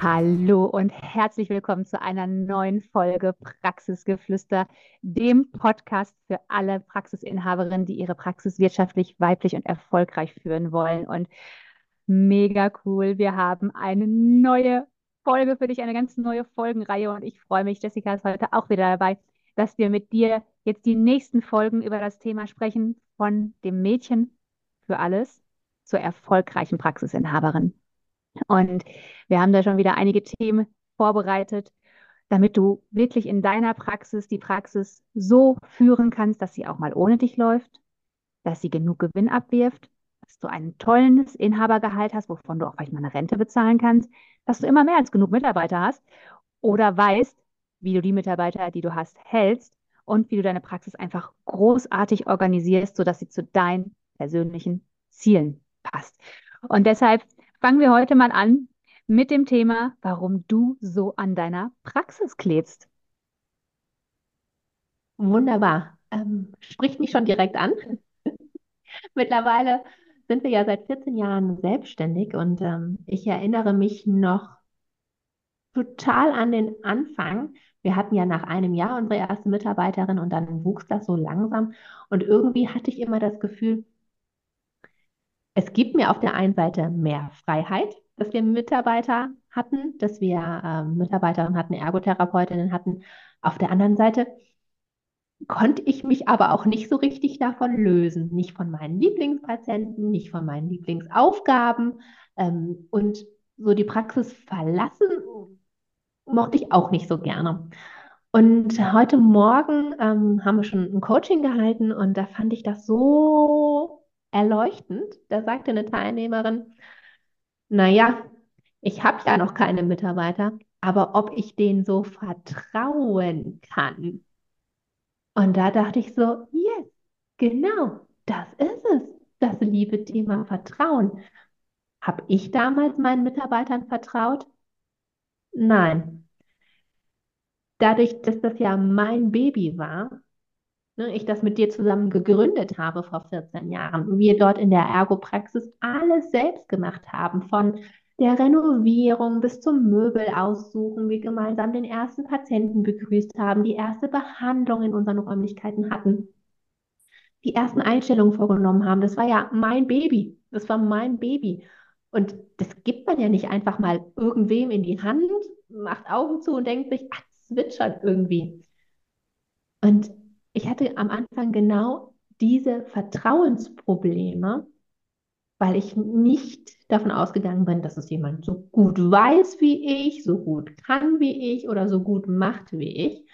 Hallo und herzlich willkommen zu einer neuen Folge Praxisgeflüster, dem Podcast für alle Praxisinhaberinnen, die ihre Praxis wirtschaftlich, weiblich und erfolgreich führen wollen. Und mega cool, wir haben eine neue Folge für dich, eine ganz neue Folgenreihe. Und ich freue mich, Jessica ist heute auch wieder dabei, dass wir mit dir jetzt die nächsten Folgen über das Thema sprechen, von dem Mädchen für alles zur erfolgreichen Praxisinhaberin. Und wir haben da schon wieder einige Themen vorbereitet, damit du wirklich in deiner Praxis die Praxis so führen kannst, dass sie auch mal ohne dich läuft, dass sie genug Gewinn abwirft, dass du ein tolles Inhabergehalt hast, wovon du auch vielleicht mal eine Rente bezahlen kannst, dass du immer mehr als genug Mitarbeiter hast oder weißt, wie du die Mitarbeiter, die du hast, hältst und wie du deine Praxis einfach großartig organisierst, sodass sie zu deinen persönlichen Zielen passt. Und deshalb fangen wir heute mal an mit dem Thema, warum du so an deiner Praxis klebst. Wunderbar. Ähm, spricht mich schon direkt an. Mittlerweile sind wir ja seit 14 Jahren selbstständig und ähm, ich erinnere mich noch total an den Anfang. Wir hatten ja nach einem Jahr unsere erste Mitarbeiterin und dann wuchs das so langsam und irgendwie hatte ich immer das Gefühl, es gibt mir auf der einen Seite mehr Freiheit, dass wir Mitarbeiter hatten, dass wir äh, Mitarbeiterinnen hatten, Ergotherapeutinnen hatten. Auf der anderen Seite konnte ich mich aber auch nicht so richtig davon lösen. Nicht von meinen Lieblingspatienten, nicht von meinen Lieblingsaufgaben. Ähm, und so die Praxis verlassen mochte ich auch nicht so gerne. Und heute Morgen ähm, haben wir schon ein Coaching gehalten und da fand ich das so erleuchtend. Da sagte eine Teilnehmerin, naja, ich habe ja noch keine Mitarbeiter, aber ob ich denen so vertrauen kann. Und da dachte ich so, yes, genau, das ist es, das liebe Thema Vertrauen. Habe ich damals meinen Mitarbeitern vertraut? Nein. Dadurch, dass das ja mein Baby war, ne, ich das mit dir zusammen gegründet habe vor 14 Jahren, wir dort in der Ergopraxis alles selbst gemacht haben, von der Renovierung bis zum Möbel aussuchen, wir gemeinsam den ersten Patienten begrüßt haben, die erste Behandlung in unseren Räumlichkeiten hatten, die ersten Einstellungen vorgenommen haben. Das war ja mein Baby. Das war mein Baby. Und das gibt man ja nicht einfach mal irgendwem in die Hand, macht Augen zu und denkt sich, ach, schon irgendwie. Und ich hatte am Anfang genau diese Vertrauensprobleme, weil ich nicht davon ausgegangen bin, dass es jemand so gut weiß wie ich, so gut kann wie ich oder so gut macht wie ich.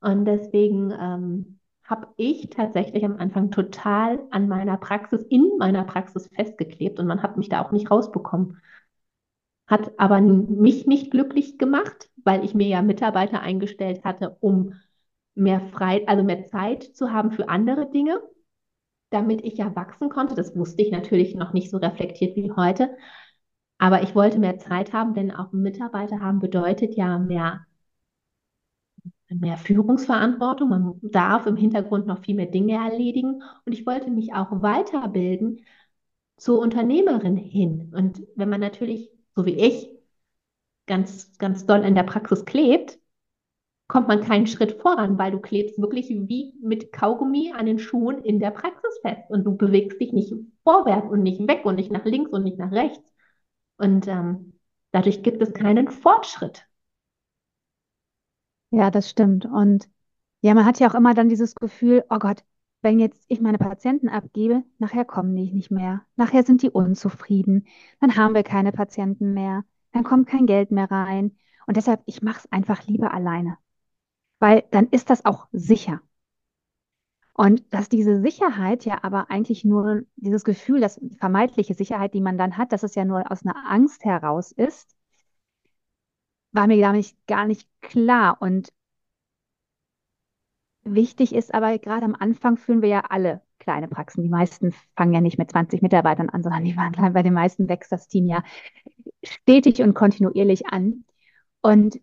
Und deswegen ähm, habe ich tatsächlich am Anfang total an meiner Praxis, in meiner Praxis festgeklebt und man hat mich da auch nicht rausbekommen. Hat aber mich nicht glücklich gemacht, weil ich mir ja Mitarbeiter eingestellt hatte, um mehr frei, also mehr Zeit zu haben für andere Dinge, damit ich ja wachsen konnte. Das wusste ich natürlich noch nicht so reflektiert wie heute. Aber ich wollte mehr Zeit haben, denn auch Mitarbeiter haben bedeutet ja mehr, mehr Führungsverantwortung. Man darf im Hintergrund noch viel mehr Dinge erledigen. Und ich wollte mich auch weiterbilden zur Unternehmerin hin. Und wenn man natürlich, so wie ich, ganz, ganz doll in der Praxis klebt, kommt man keinen Schritt voran, weil du klebst wirklich wie mit Kaugummi an den Schuhen in der Praxis fest und du bewegst dich nicht vorwärts und nicht weg und nicht nach links und nicht nach rechts. Und ähm, dadurch gibt es keinen Fortschritt. Ja, das stimmt. Und ja, man hat ja auch immer dann dieses Gefühl, oh Gott, wenn jetzt ich meine Patienten abgebe, nachher kommen die nicht mehr. Nachher sind die unzufrieden. Dann haben wir keine Patienten mehr. Dann kommt kein Geld mehr rein. Und deshalb, ich mache es einfach lieber alleine weil dann ist das auch sicher. Und dass diese Sicherheit ja aber eigentlich nur dieses Gefühl, das vermeintliche Sicherheit, die man dann hat, dass es ja nur aus einer Angst heraus ist, war mir gar nicht, gar nicht klar. Und wichtig ist aber, gerade am Anfang führen wir ja alle kleine Praxen. Die meisten fangen ja nicht mit 20 Mitarbeitern an, sondern die waren bei den meisten wächst das Team ja stetig und kontinuierlich an. Und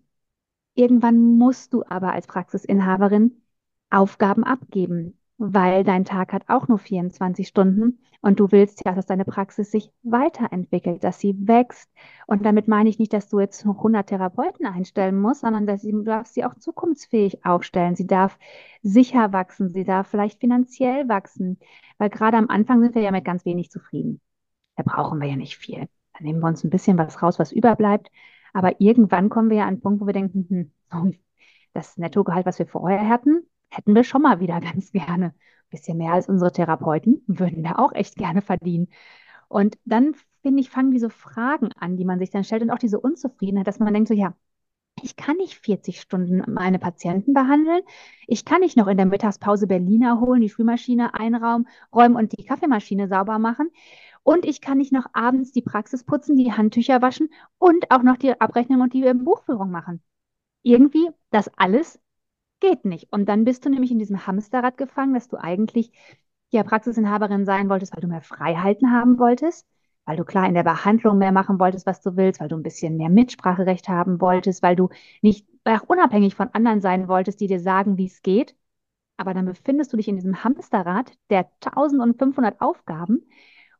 irgendwann musst du aber als Praxisinhaberin Aufgaben abgeben weil dein Tag hat auch nur 24 Stunden und du willst ja, dass deine Praxis sich weiterentwickelt, dass sie wächst. Und damit meine ich nicht, dass du jetzt noch 100 Therapeuten einstellen musst, sondern dass sie, du darfst sie auch zukunftsfähig aufstellen. Sie darf sicher wachsen, sie darf vielleicht finanziell wachsen, weil gerade am Anfang sind wir ja mit ganz wenig zufrieden. Da brauchen wir ja nicht viel. Da nehmen wir uns ein bisschen was raus, was überbleibt. Aber irgendwann kommen wir ja an einen Punkt, wo wir denken, hm, das Nettogehalt, was wir vorher hatten, hätten wir schon mal wieder ganz gerne. Ein bisschen mehr als unsere Therapeuten würden wir auch echt gerne verdienen. Und dann, finde ich, fangen diese Fragen an, die man sich dann stellt und auch diese Unzufriedenheit, dass man denkt so, ja, ich kann nicht 40 Stunden meine Patienten behandeln. Ich kann nicht noch in der Mittagspause Berliner holen, die Spülmaschine einräumen räumen und die Kaffeemaschine sauber machen. Und ich kann nicht noch abends die Praxis putzen, die Handtücher waschen und auch noch die Abrechnung und die Buchführung machen. Irgendwie das alles geht nicht. Und dann bist du nämlich in diesem Hamsterrad gefangen, dass du eigentlich ja Praxisinhaberin sein wolltest, weil du mehr Freiheiten haben wolltest, weil du klar in der Behandlung mehr machen wolltest, was du willst, weil du ein bisschen mehr Mitspracherecht haben wolltest, weil du nicht auch unabhängig von anderen sein wolltest, die dir sagen, wie es geht. Aber dann befindest du dich in diesem Hamsterrad der 1500 Aufgaben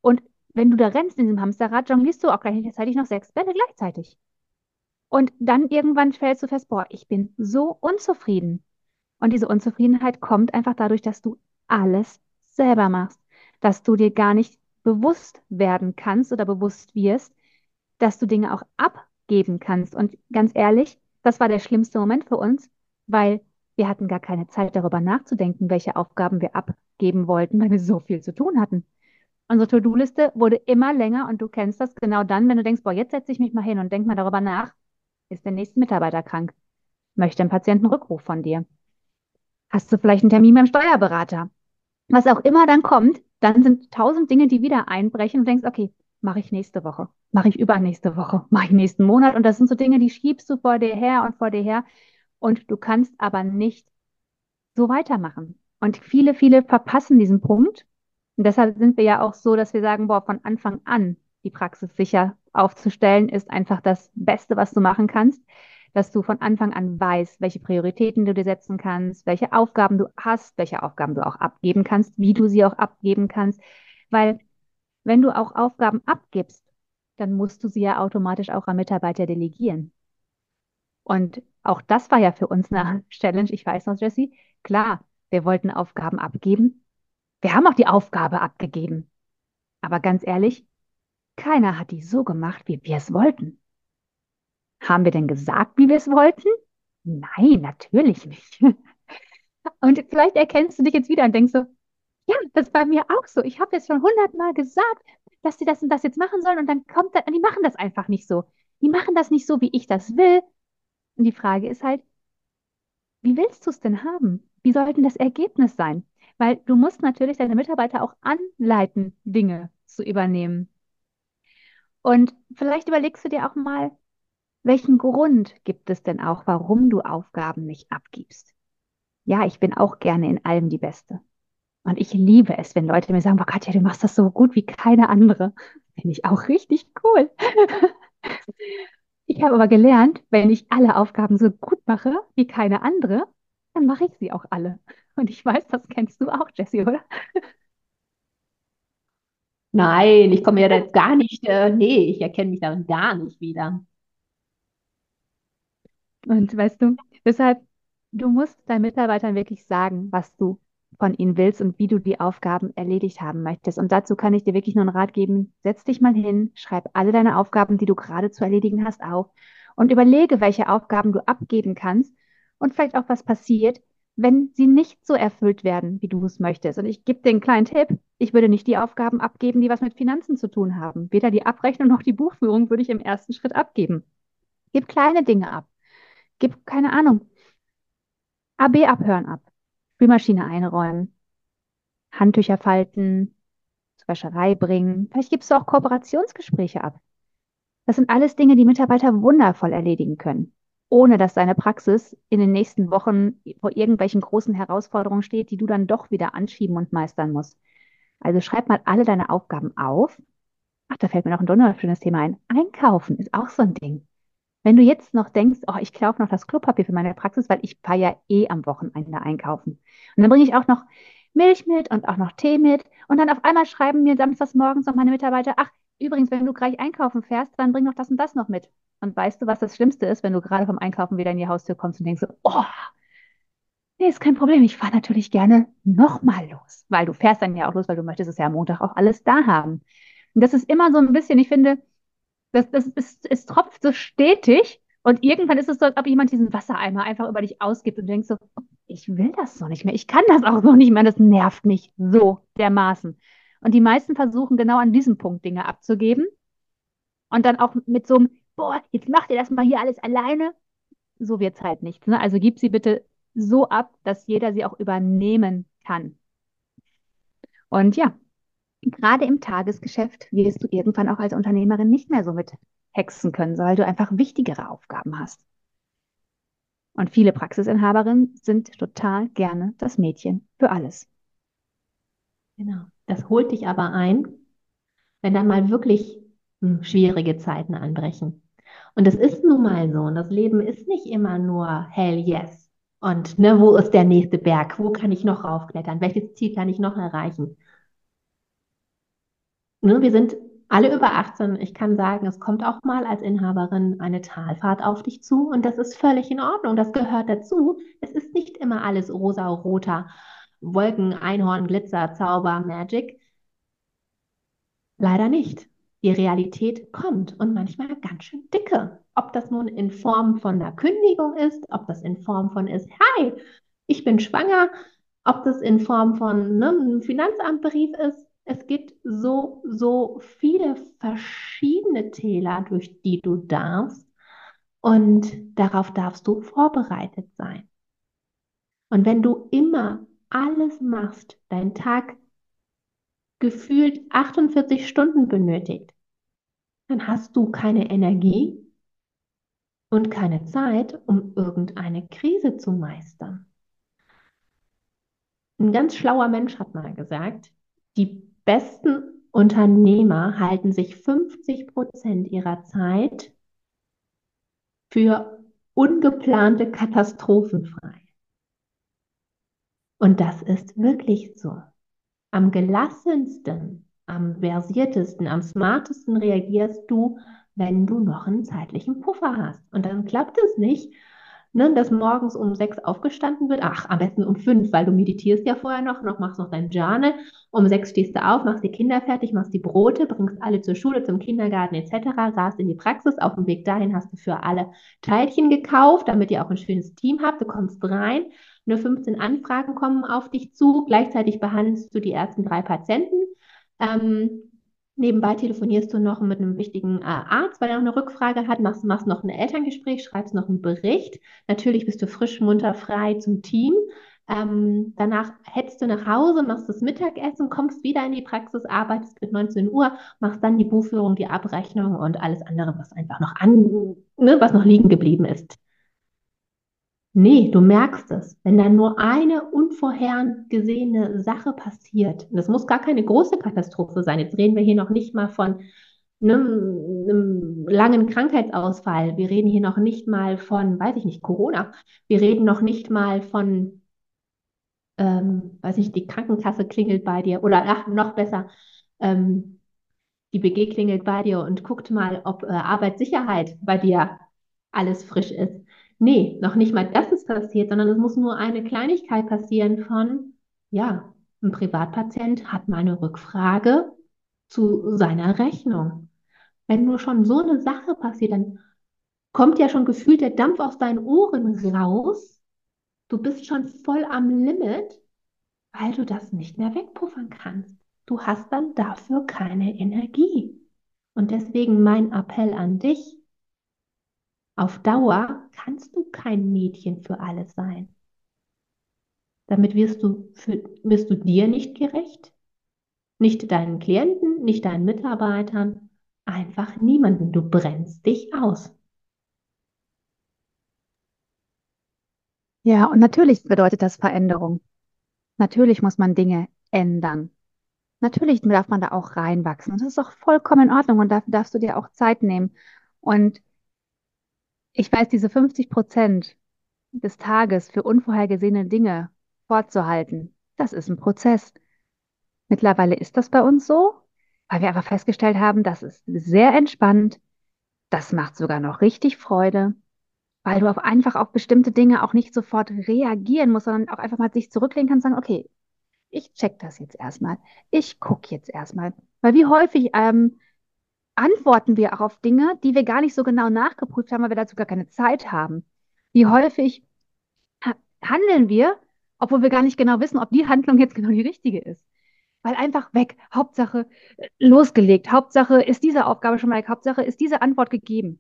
und wenn du da rennst in diesem Hamsterrad, jonglierst du auch gleichzeitig noch sechs Bälle gleichzeitig. Und dann irgendwann stellst du fest, boah, ich bin so unzufrieden. Und diese Unzufriedenheit kommt einfach dadurch, dass du alles selber machst, dass du dir gar nicht bewusst werden kannst oder bewusst wirst, dass du Dinge auch abgeben kannst. Und ganz ehrlich, das war der schlimmste Moment für uns, weil wir hatten gar keine Zeit darüber nachzudenken, welche Aufgaben wir abgeben wollten, weil wir so viel zu tun hatten. Unsere To-Do-Liste wurde immer länger und du kennst das genau dann, wenn du denkst, boah, jetzt setze ich mich mal hin und denk mal darüber nach, ist der nächste Mitarbeiter krank? Möchte ein Patient einen Rückruf von dir? hast du vielleicht einen Termin beim Steuerberater. Was auch immer dann kommt, dann sind tausend Dinge, die wieder einbrechen und denkst, okay, mache ich nächste Woche, mache ich übernächste Woche, mache ich nächsten Monat. Und das sind so Dinge, die schiebst du vor dir her und vor dir her. Und du kannst aber nicht so weitermachen. Und viele, viele verpassen diesen Punkt. Und deshalb sind wir ja auch so, dass wir sagen, boah, von Anfang an die Praxis sicher aufzustellen, ist einfach das Beste, was du machen kannst dass du von Anfang an weißt, welche Prioritäten du dir setzen kannst, welche Aufgaben du hast, welche Aufgaben du auch abgeben kannst, wie du sie auch abgeben kannst. Weil wenn du auch Aufgaben abgibst, dann musst du sie ja automatisch auch an Mitarbeiter delegieren. Und auch das war ja für uns eine Challenge. Ich weiß noch, Jesse, klar, wir wollten Aufgaben abgeben. Wir haben auch die Aufgabe abgegeben. Aber ganz ehrlich, keiner hat die so gemacht, wie wir es wollten. Haben wir denn gesagt, wie wir es wollten? Nein, natürlich nicht. Und vielleicht erkennst du dich jetzt wieder und denkst so, ja, das bei mir auch so. Ich habe jetzt schon hundertmal gesagt, dass sie das und das jetzt machen sollen und dann kommt das, die machen das einfach nicht so. Die machen das nicht so, wie ich das will. Und die Frage ist halt, wie willst du es denn haben? Wie soll denn das Ergebnis sein? Weil du musst natürlich deine Mitarbeiter auch anleiten, Dinge zu übernehmen. Und vielleicht überlegst du dir auch mal, welchen Grund gibt es denn auch, warum du Aufgaben nicht abgibst? Ja, ich bin auch gerne in allem die Beste. Und ich liebe es, wenn Leute mir sagen, boah Katja, du machst das so gut wie keine andere. Finde ich auch richtig cool. Ich habe aber gelernt, wenn ich alle Aufgaben so gut mache wie keine andere, dann mache ich sie auch alle. Und ich weiß, das kennst du auch, Jessie, oder? Nein, ich komme ja jetzt gar nicht, äh, nee, ich erkenne mich darin gar nicht wieder. Und weißt du, deshalb, du musst deinen Mitarbeitern wirklich sagen, was du von ihnen willst und wie du die Aufgaben erledigt haben möchtest. Und dazu kann ich dir wirklich nur einen Rat geben. Setz dich mal hin, schreib alle deine Aufgaben, die du gerade zu erledigen hast, auf und überlege, welche Aufgaben du abgeben kannst und vielleicht auch was passiert, wenn sie nicht so erfüllt werden, wie du es möchtest. Und ich gebe dir einen kleinen Tipp. Ich würde nicht die Aufgaben abgeben, die was mit Finanzen zu tun haben. Weder die Abrechnung noch die Buchführung würde ich im ersten Schritt abgeben. Gib kleine Dinge ab. Gib keine Ahnung. AB abhören ab. Spülmaschine einräumen. Handtücher falten, zur Wäscherei bringen. Vielleicht gibst du auch Kooperationsgespräche ab. Das sind alles Dinge, die Mitarbeiter wundervoll erledigen können, ohne dass deine Praxis in den nächsten Wochen vor irgendwelchen großen Herausforderungen steht, die du dann doch wieder anschieben und meistern musst. Also schreib mal alle deine Aufgaben auf. Ach, da fällt mir noch ein wunderschönes Thema ein. Einkaufen ist auch so ein Ding. Wenn du jetzt noch denkst, oh, ich kaufe noch das Klopapier für meine Praxis, weil ich fahre ja eh am Wochenende einkaufen. Und dann bringe ich auch noch Milch mit und auch noch Tee mit. Und dann auf einmal schreiben mir samstags morgens noch meine Mitarbeiter, ach, übrigens, wenn du gleich einkaufen fährst, dann bring noch das und das noch mit. Und weißt du, was das Schlimmste ist, wenn du gerade vom Einkaufen wieder in die Haustür kommst und denkst so, oh, nee, ist kein Problem, ich fahre natürlich gerne nochmal los. Weil du fährst dann ja auch los, weil du möchtest es ja am Montag auch alles da haben. Und das ist immer so ein bisschen, ich finde, das, das ist, es tropft so stetig und irgendwann ist es so, als ob jemand diesen Wassereimer einfach über dich ausgibt und denkst so, ich will das so nicht mehr, ich kann das auch so nicht mehr, das nervt mich so dermaßen. Und die meisten versuchen genau an diesem Punkt Dinge abzugeben und dann auch mit so einem, boah, jetzt macht ihr das mal hier alles alleine. So wird es halt nicht. Ne? Also gib sie bitte so ab, dass jeder sie auch übernehmen kann. Und ja, gerade im Tagesgeschäft wirst du irgendwann auch als Unternehmerin nicht mehr so mit hexen können, weil du einfach wichtigere Aufgaben hast. Und viele Praxisinhaberinnen sind total gerne das Mädchen für alles. Genau. Das holt dich aber ein, wenn dann mal wirklich hm, schwierige Zeiten anbrechen. Und es ist nun mal so. Und das Leben ist nicht immer nur hell yes. Und ne, wo ist der nächste Berg? Wo kann ich noch raufklettern? Welches Ziel kann ich noch erreichen? Ne, wir sind alle über 18. Ich kann sagen, es kommt auch mal als Inhaberin eine Talfahrt auf dich zu und das ist völlig in Ordnung. Das gehört dazu. Es ist nicht immer alles rosa-roter Wolken, Einhorn, Glitzer, Zauber, Magic. Leider nicht. Die Realität kommt und manchmal ganz schön dicke. Ob das nun in Form von einer Kündigung ist, ob das in Form von ist, hi, ich bin schwanger, ob das in Form von ne, einem Finanzamtbrief ist, es gibt so, so viele verschiedene Täler, durch die du darfst. Und darauf darfst du vorbereitet sein. Und wenn du immer alles machst, dein Tag gefühlt 48 Stunden benötigt, dann hast du keine Energie und keine Zeit, um irgendeine Krise zu meistern. Ein ganz schlauer Mensch hat mal gesagt, die besten Unternehmer halten sich 50 Prozent ihrer Zeit für ungeplante Katastrophen frei. Und das ist wirklich so. Am gelassensten, am versiertesten, am smartesten reagierst du, wenn du noch einen zeitlichen Puffer hast. Und dann klappt es nicht, ne, dass morgens um sechs aufgestanden wird. Ach, am besten um fünf, weil du meditierst ja vorher noch, noch machst noch dein Journal. Um sechs stehst du auf, machst die Kinder fertig, machst die Brote, bringst alle zur Schule, zum Kindergarten etc., rast in die Praxis. Auf dem Weg dahin hast du für alle Teilchen gekauft, damit ihr auch ein schönes Team habt. Du kommst rein, nur 15 Anfragen kommen auf dich zu. Gleichzeitig behandelst du die ersten drei Patienten. Ähm, Nebenbei telefonierst du noch mit einem wichtigen äh, Arzt, weil er noch eine Rückfrage hat, machst, machst noch ein Elterngespräch, schreibst noch einen Bericht. Natürlich bist du frisch, munter, frei zum Team. Ähm, danach hetzt du nach Hause, machst das Mittagessen, kommst wieder in die Praxis, arbeitest bis 19 Uhr, machst dann die Buchführung, die Abrechnung und alles andere, was einfach noch an, ne, was noch liegen geblieben ist. Nee, du merkst es. Wenn dann nur eine unvorhergesehene Sache passiert, und das muss gar keine große Katastrophe sein, jetzt reden wir hier noch nicht mal von einem, einem langen Krankheitsausfall, wir reden hier noch nicht mal von, weiß ich nicht, Corona, wir reden noch nicht mal von, ähm, weiß ich nicht, die Krankenkasse klingelt bei dir oder ach, noch besser, ähm, die BG klingelt bei dir und guckt mal, ob äh, Arbeitssicherheit bei dir alles frisch ist. Nee, noch nicht mal das ist passiert, sondern es muss nur eine Kleinigkeit passieren von, ja, ein Privatpatient hat mal eine Rückfrage zu seiner Rechnung. Wenn nur schon so eine Sache passiert, dann kommt ja schon gefühlt der Dampf aus deinen Ohren raus. Du bist schon voll am Limit, weil du das nicht mehr wegpuffern kannst. Du hast dann dafür keine Energie. Und deswegen mein Appell an dich, auf Dauer kannst du kein Mädchen für alles sein. Damit wirst du, für, wirst du dir nicht gerecht, nicht deinen Klienten, nicht deinen Mitarbeitern, einfach niemanden. Du brennst dich aus. Ja, und natürlich bedeutet das Veränderung. Natürlich muss man Dinge ändern. Natürlich darf man da auch reinwachsen. Das ist auch vollkommen in Ordnung und dafür darfst du dir auch Zeit nehmen. Und ich weiß, diese 50 Prozent des Tages für unvorhergesehene Dinge vorzuhalten, das ist ein Prozess. Mittlerweile ist das bei uns so, weil wir einfach festgestellt haben, das ist sehr entspannt. Das macht sogar noch richtig Freude weil du auf einfach auf bestimmte Dinge auch nicht sofort reagieren musst, sondern auch einfach mal sich zurücklehnen kannst und sagen, okay, ich check das jetzt erstmal. Ich gucke jetzt erstmal. Weil wie häufig ähm, antworten wir auch auf Dinge, die wir gar nicht so genau nachgeprüft haben, weil wir dazu gar keine Zeit haben. Wie häufig handeln wir, obwohl wir gar nicht genau wissen, ob die Handlung jetzt genau die richtige ist. Weil einfach weg. Hauptsache äh, losgelegt. Hauptsache ist diese Aufgabe schon mal weg. Hauptsache ist diese Antwort gegeben.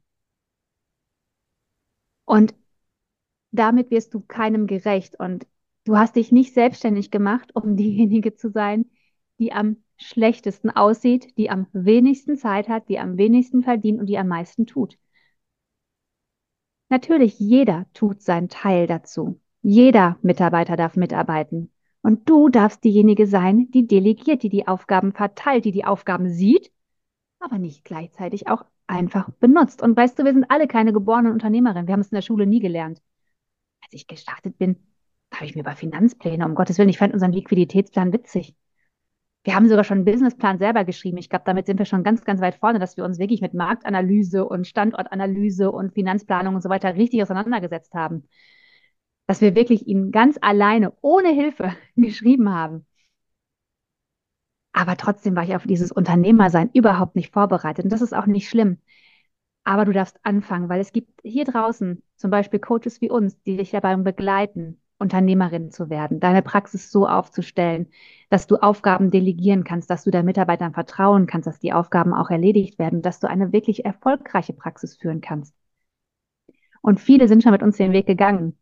Und damit wirst du keinem gerecht. Und du hast dich nicht selbstständig gemacht, um diejenige zu sein, die am schlechtesten aussieht, die am wenigsten Zeit hat, die am wenigsten verdient und die am meisten tut. Natürlich, jeder tut seinen Teil dazu. Jeder Mitarbeiter darf mitarbeiten. Und du darfst diejenige sein, die delegiert, die die Aufgaben verteilt, die die Aufgaben sieht, aber nicht gleichzeitig auch einfach benutzt. Und weißt du, wir sind alle keine geborenen Unternehmerinnen. Wir haben es in der Schule nie gelernt. Als ich gestartet bin, habe ich mir über Finanzpläne, um Gottes Willen, ich fand unseren Liquiditätsplan witzig. Wir haben sogar schon einen Businessplan selber geschrieben. Ich glaube, damit sind wir schon ganz, ganz weit vorne, dass wir uns wirklich mit Marktanalyse und Standortanalyse und Finanzplanung und so weiter richtig auseinandergesetzt haben. Dass wir wirklich ihn ganz alleine, ohne Hilfe geschrieben haben. Aber trotzdem war ich auf dieses Unternehmersein überhaupt nicht vorbereitet. Und das ist auch nicht schlimm. Aber du darfst anfangen, weil es gibt hier draußen zum Beispiel Coaches wie uns, die dich dabei begleiten, Unternehmerin zu werden, deine Praxis so aufzustellen, dass du Aufgaben delegieren kannst, dass du deinen Mitarbeitern vertrauen kannst, dass die Aufgaben auch erledigt werden, dass du eine wirklich erfolgreiche Praxis führen kannst. Und viele sind schon mit uns den Weg gegangen.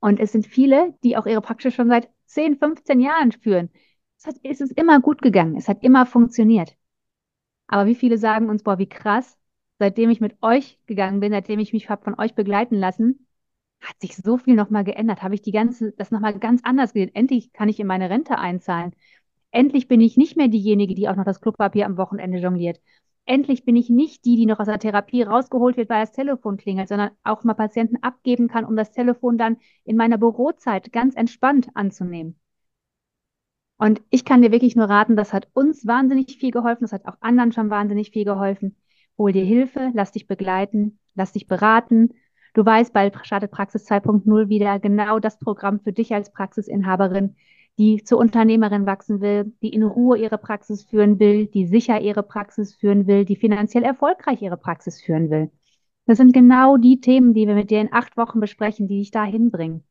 Und es sind viele, die auch ihre Praxis schon seit 10, 15 Jahren führen, es, hat, es ist immer gut gegangen, es hat immer funktioniert. Aber wie viele sagen uns, boah, wie krass, seitdem ich mit euch gegangen bin, seitdem ich mich habe von euch begleiten lassen, hat sich so viel nochmal geändert. Habe ich die ganze, das nochmal ganz anders gesehen. Endlich kann ich in meine Rente einzahlen. Endlich bin ich nicht mehr diejenige, die auch noch das Klopapier am Wochenende jongliert. Endlich bin ich nicht die, die noch aus der Therapie rausgeholt wird, weil das Telefon klingelt, sondern auch mal Patienten abgeben kann, um das Telefon dann in meiner Bürozeit ganz entspannt anzunehmen. Und ich kann dir wirklich nur raten, das hat uns wahnsinnig viel geholfen, das hat auch anderen schon wahnsinnig viel geholfen. Hol dir Hilfe, lass dich begleiten, lass dich beraten. Du weißt, bald startet Praxis 2.0 wieder genau das Programm für dich als Praxisinhaberin, die zur Unternehmerin wachsen will, die in Ruhe ihre Praxis führen will, die sicher ihre Praxis führen will, die finanziell erfolgreich ihre Praxis führen will. Das sind genau die Themen, die wir mit dir in acht Wochen besprechen, die dich dahin bringen.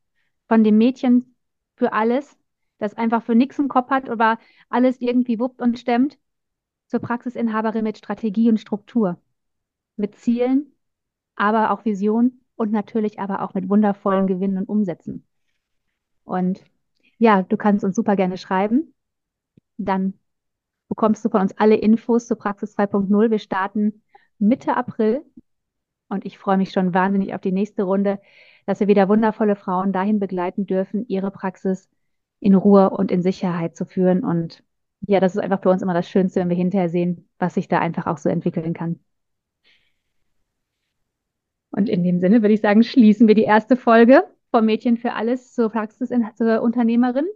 Von dem Mädchen für alles das einfach für nichts im Kopf hat, aber alles irgendwie wuppt und stemmt, zur Praxisinhaberin mit Strategie und Struktur, mit Zielen, aber auch Vision und natürlich aber auch mit wundervollen Gewinnen und Umsätzen. Und ja, du kannst uns super gerne schreiben. Dann bekommst du von uns alle Infos zur Praxis 2.0. Wir starten Mitte April und ich freue mich schon wahnsinnig auf die nächste Runde, dass wir wieder wundervolle Frauen dahin begleiten dürfen, ihre Praxis in Ruhe und in Sicherheit zu führen. Und ja, das ist einfach für uns immer das Schönste, wenn wir hinterher sehen, was sich da einfach auch so entwickeln kann. Und in dem Sinne würde ich sagen, schließen wir die erste Folge vom Mädchen für alles zur Praxis zur Unternehmerin.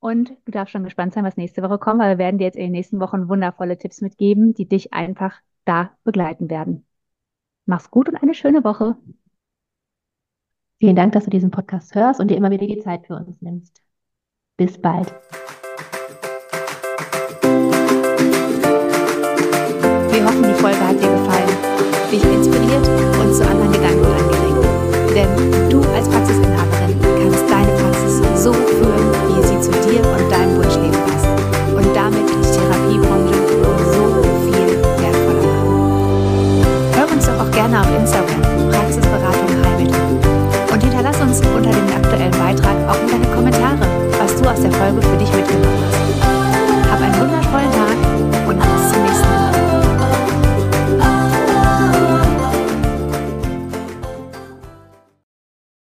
Und du darfst schon gespannt sein, was nächste Woche kommt, weil wir werden dir jetzt in den nächsten Wochen wundervolle Tipps mitgeben, die dich einfach da begleiten werden. Mach's gut und eine schöne Woche. Vielen Dank, dass du diesen Podcast hörst und dir immer wieder die Zeit für uns nimmst. Bis bald. Inspiriert und zu anderen